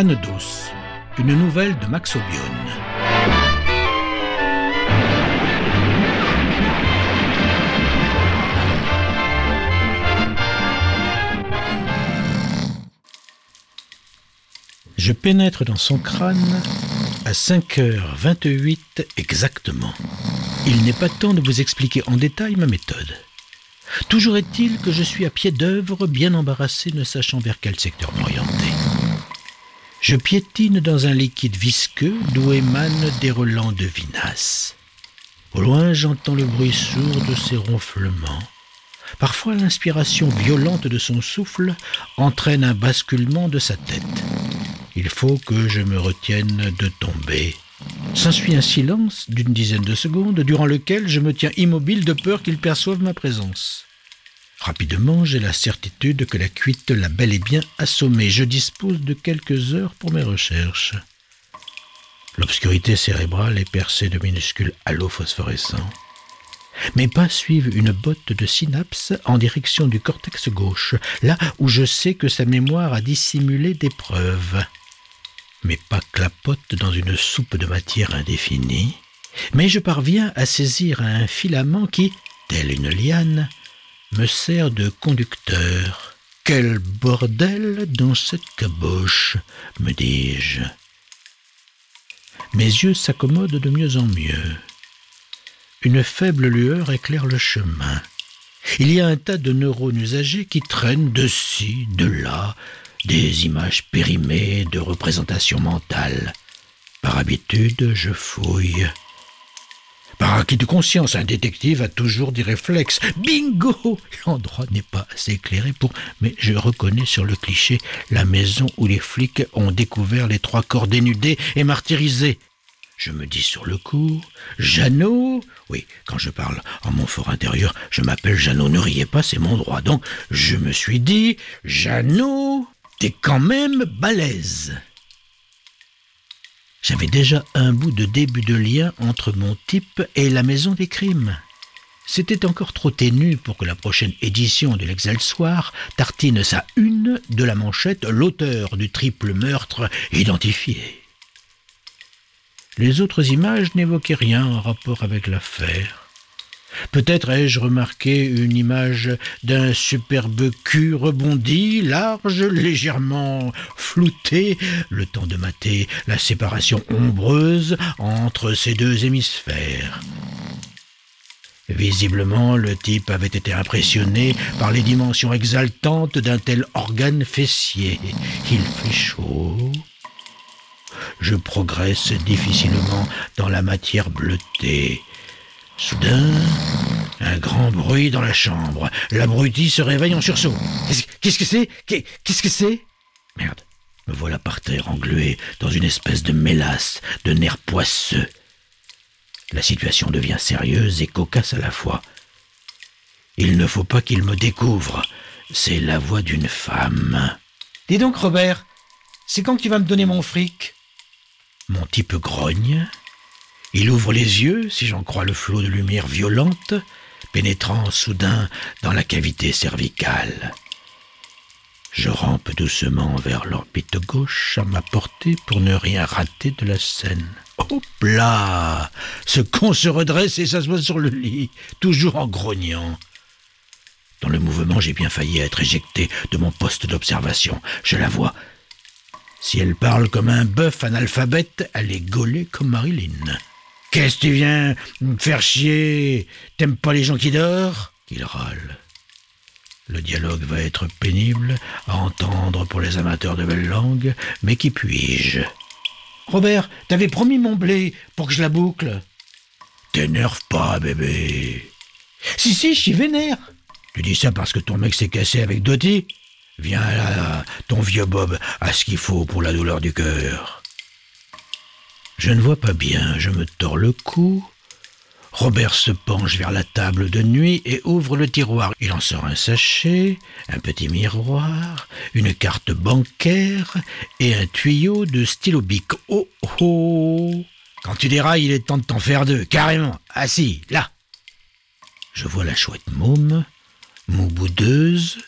Une nouvelle de Max Obion. Je pénètre dans son crâne à 5h28 exactement. Il n'est pas temps de vous expliquer en détail ma méthode. Toujours est-il que je suis à pied d'œuvre, bien embarrassé, ne sachant vers quel secteur m'orienter. Je piétine dans un liquide visqueux d'où émanent des relents de vinasse. Au loin, j'entends le bruit sourd de ses ronflements. Parfois, l'inspiration violente de son souffle entraîne un basculement de sa tête. Il faut que je me retienne de tomber. S'ensuit un silence d'une dizaine de secondes, durant lequel je me tiens immobile de peur qu'il perçoive ma présence. Rapidement, j'ai la certitude que la cuite l'a bel et bien assommé. Je dispose de quelques heures pour mes recherches. L'obscurité cérébrale est percée de minuscules halos phosphorescents. Mes pas suivent une botte de synapses en direction du cortex gauche, là où je sais que sa mémoire a dissimulé des preuves. Mes pas clapotent dans une soupe de matière indéfinie, mais je parviens à saisir un filament qui, tel une liane, me sert de conducteur. Quel bordel dans cette caboche, me dis-je. Mes yeux s'accommodent de mieux en mieux. Une faible lueur éclaire le chemin. Il y a un tas de neurones usagés qui traînent de ci, de là, des images périmées de représentations mentales. Par habitude, je fouille. Par acquis de conscience, un détective a toujours des réflexes. Bingo L'endroit n'est pas assez éclairé pour... Mais je reconnais sur le cliché la maison où les flics ont découvert les trois corps dénudés et martyrisés. Je me dis sur le coup, Jeannot Oui, quand je parle en mon fort intérieur, je m'appelle Jeannot, ne riez pas, c'est mon droit. Donc, je me suis dit, Jeannot, t'es quand même balèze. J'avais déjà un bout de début de lien entre mon type et la maison des crimes. C'était encore trop ténu pour que la prochaine édition de l'Excelsoir tartine sa une de la manchette l'auteur du triple meurtre identifié. Les autres images n'évoquaient rien en rapport avec l'affaire. Peut-être ai-je remarqué une image d'un superbe cul rebondi, large, légèrement flouté, le temps de mater la séparation ombreuse entre ces deux hémisphères. Visiblement, le type avait été impressionné par les dimensions exaltantes d'un tel organe fessier. Il fait chaud. Je progresse difficilement dans la matière bleutée. Soudain, un grand bruit dans la chambre. L'abruti se réveille en sursaut. Qu'est-ce que c'est? Qu'est-ce que c'est? Merde. Me voilà par terre englué dans une espèce de mélasse de nerfs poisseux. La situation devient sérieuse et cocasse à la fois. Il ne faut pas qu'il me découvre. C'est la voix d'une femme. Dis donc, Robert, c'est quand que tu vas me donner mon fric? Mon type grogne, il ouvre les yeux, si j'en crois le flot de lumière violente, pénétrant soudain dans la cavité cervicale. Je rampe doucement vers l'orbite gauche à ma portée pour ne rien rater de la scène. Hop là Ce con se redresse et s'assoit sur le lit, toujours en grognant. Dans le mouvement, j'ai bien failli être éjecté de mon poste d'observation. Je la vois. Si elle parle comme un bœuf analphabète, elle est gaulée comme Marilyn. Qu'est-ce que tu viens me faire chier? T'aimes pas les gens qui dorment? Il râle. Le dialogue va être pénible à entendre pour les amateurs de belle langue, mais qui puis-je? Robert, t'avais promis mon blé pour que je la boucle. T'énerve pas, bébé. Si, si, je vénère. Tu dis ça parce que ton mec s'est cassé avec Doty? Viens là, ton vieux Bob a ce qu'il faut pour la douleur du cœur. Je ne vois pas bien, je me tords le cou. Robert se penche vers la table de nuit et ouvre le tiroir. Il en sort un sachet, un petit miroir, une carte bancaire et un tuyau de stylo bic. Oh oh Quand tu dérailles, il est temps de t'en faire deux, carrément. Assis, là. Je vois la chouette môme, mouboudeuse,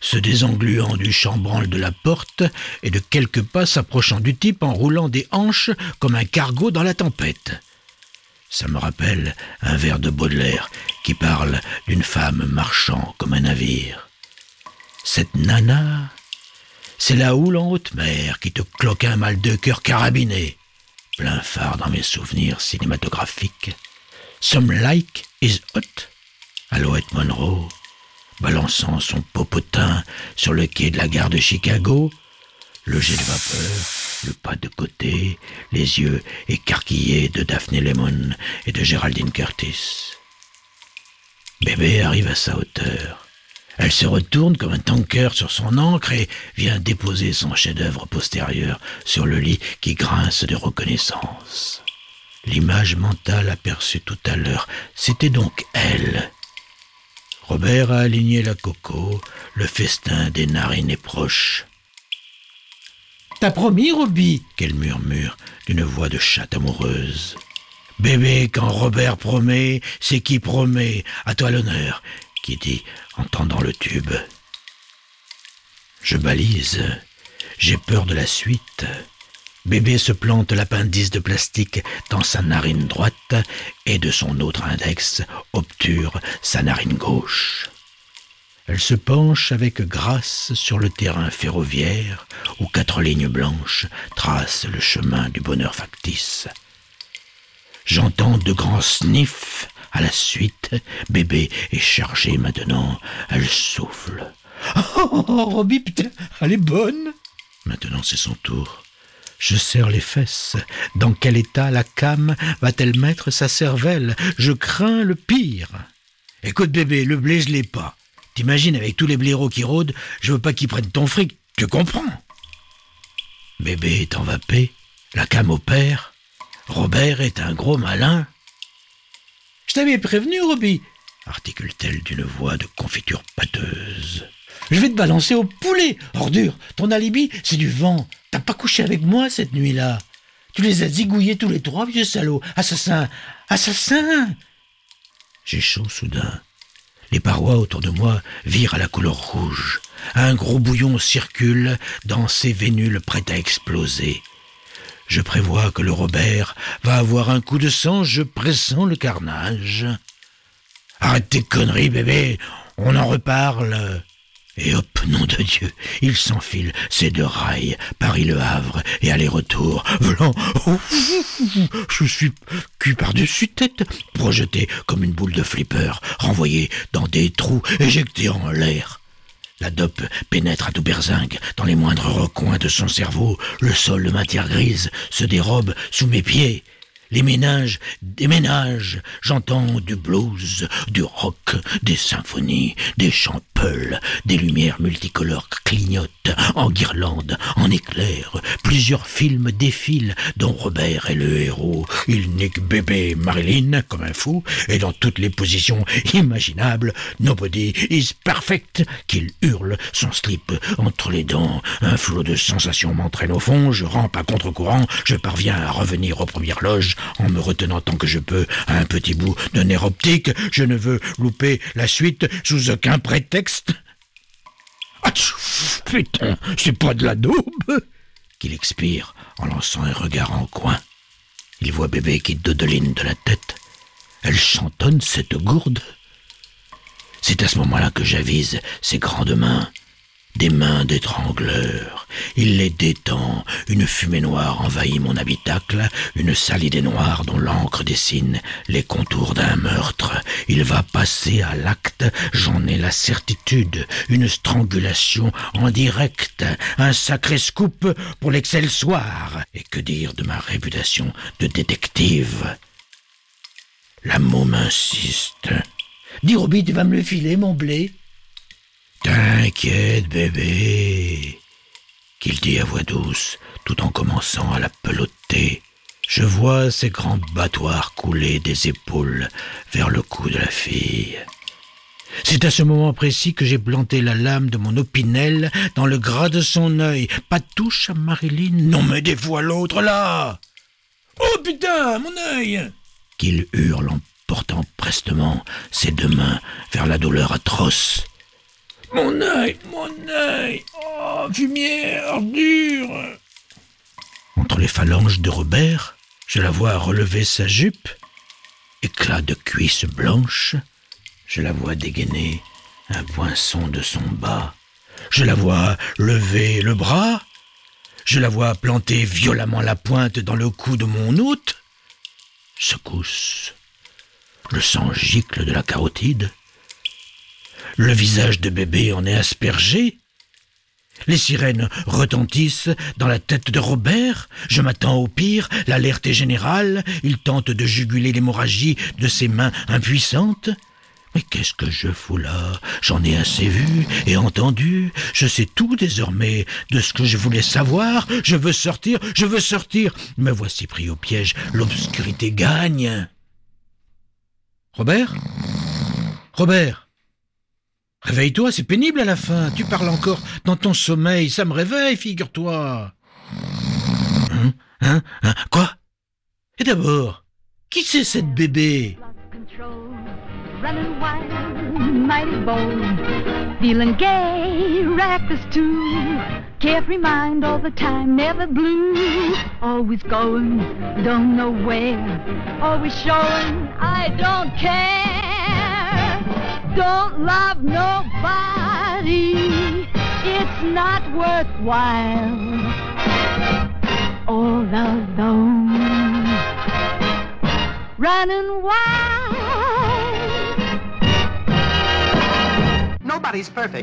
se désengluant du chambranle de la porte et de quelques pas s'approchant du type en roulant des hanches comme un cargo dans la tempête. Ça me rappelle un vers de Baudelaire qui parle d'une femme marchant comme un navire. Cette nana, c'est la houle en haute mer qui te cloque un mal de cœur carabiné. Plein phare dans mes souvenirs cinématographiques. Some like is hot. Alouette Monroe, balançant son popotin sur le quai de la gare de Chicago, le jet de vapeur, le pas de côté, les yeux écarquillés de Daphne Lemon et de Géraldine Curtis. Bébé arrive à sa hauteur. Elle se retourne comme un tanker sur son ancre et vient déposer son chef-d'œuvre postérieur sur le lit qui grince de reconnaissance. L'image mentale aperçue tout à l'heure, c'était donc elle. Robert a aligné la coco, le festin des narines est proche. T'as promis, Roby? Qu'elle murmure d'une voix de chatte amoureuse. Bébé, quand Robert promet, c'est qui promet, à toi l'honneur, qui dit en tendant le tube. Je balise. J'ai peur de la suite. Bébé se plante l'appendice de plastique dans sa narine droite et de son autre index obture sa narine gauche. Elle se penche avec grâce sur le terrain ferroviaire où quatre lignes blanches tracent le chemin du bonheur factice. J'entends de grands sniffs à la suite, bébé est chargé maintenant. Elle souffle. Oh, putain, elle est bonne. Maintenant, c'est son tour. Je serre les fesses. Dans quel état la cam va-t-elle mettre sa cervelle? Je crains le pire. Écoute, bébé, le blé, je l'ai pas. T'imagines, avec tous les blaireaux qui rôdent, je veux pas qu'ils prennent ton fric. Tu comprends? Bébé est envapé. La cam opère. Robert est un gros malin. Je t'avais prévenu, Roby, articule-t-elle d'une voix de confiture pâteuse. Je vais te balancer au poulet, ordure. Ton alibi, c'est du vent. Pas couché avec moi cette nuit-là. Tu les as zigouillés tous les trois, vieux salaud. Assassin Assassin J'ai soudain. Les parois autour de moi virent à la couleur rouge. Un gros bouillon circule dans ces vénules prêtes à exploser. Je prévois que le Robert va avoir un coup de sang, je pressens le carnage. Arrête tes conneries, bébé, on en reparle. Et hop, nom de Dieu, il s'enfile ces deux rails, Paris-Le Havre et aller-retour. Vlan, je suis cul par-dessus tête, projeté comme une boule de flipper, renvoyé dans des trous, éjecté en l'air. La dope pénètre à tout berzingue dans les moindres recoins de son cerveau. Le sol de matière grise se dérobe sous mes pieds. Les ménages déménagent. J'entends du blues, du rock, des symphonies, des des lumières multicolores clignotent en guirlandes, en éclairs. Plusieurs films défilent, dont Robert est le héros. Il nique bébé Marilyn comme un fou, et dans toutes les positions imaginables, Nobody is perfect, qu'il hurle, son slip entre les dents. Un flot de sensations m'entraîne au fond, je rampe à contre-courant, je parviens à revenir aux premières loges, en me retenant tant que je peux à un petit bout de nerf optique. Je ne veux louper la suite sous aucun prétexte. Ah, putain, c'est pas de la daube qu'il expire en lançant un regard en coin. Il voit bébé qui dodeline de la tête. Elle chantonne cette gourde. C'est à ce moment-là que j'avise ses grandes mains des mains d'étrangleur. Il les détend, une fumée noire envahit mon habitacle, une sale idée noire dont l'encre dessine les contours d'un meurtre. Il va passer à l'acte, j'en ai la certitude, une strangulation en direct, un sacré scoop pour l'excel-soir. Et que dire de ma réputation de détective? La môme insiste. Dis Roby, tu vas me le filer, mon blé? T'inquiète, bébé, qu'il dit à voix douce, tout en commençant à la peloter. Je vois ses grands battoirs couler des épaules vers le cou de la fille. C'est à ce moment précis que j'ai planté la lame de mon opinel dans le gras de son œil. Pas touche à Marilyn. Non mais des l'autre là. Oh putain, mon œil Qu'il hurle en portant prestement ses deux mains vers la douleur atroce. Mon œil, mon œil. Oh, fumière, dure. Entre les phalanges de Robert, je la vois relever sa jupe, éclat de cuisse blanche, je la vois dégainer un poinçon de son bas, je la vois lever le bras, je la vois planter violemment la pointe dans le cou de mon hôte, secousse, le sang gicle de la carotide, le visage de bébé en est aspergé. Les sirènes retentissent dans la tête de Robert. Je m'attends au pire. L'alerte est générale. Il tente de juguler l'hémorragie de ses mains impuissantes. Mais qu'est-ce que je fous là? J'en ai assez vu et entendu. Je sais tout désormais de ce que je voulais savoir. Je veux sortir, je veux sortir. Me voici pris au piège. L'obscurité gagne. Robert? Robert? Réveille-toi, c'est pénible à la fin. Tu parles encore dans ton sommeil. Ça me réveille, figure-toi. Hein? Hein? Hein? Quoi? Et d'abord, qui c'est cette bébé? Carefree mind all the time, never blue. Always going, don't know where. Always showing, I don't care. Don't love nobody, it's not worthwhile. All alone, running wild. Nobody's perfect.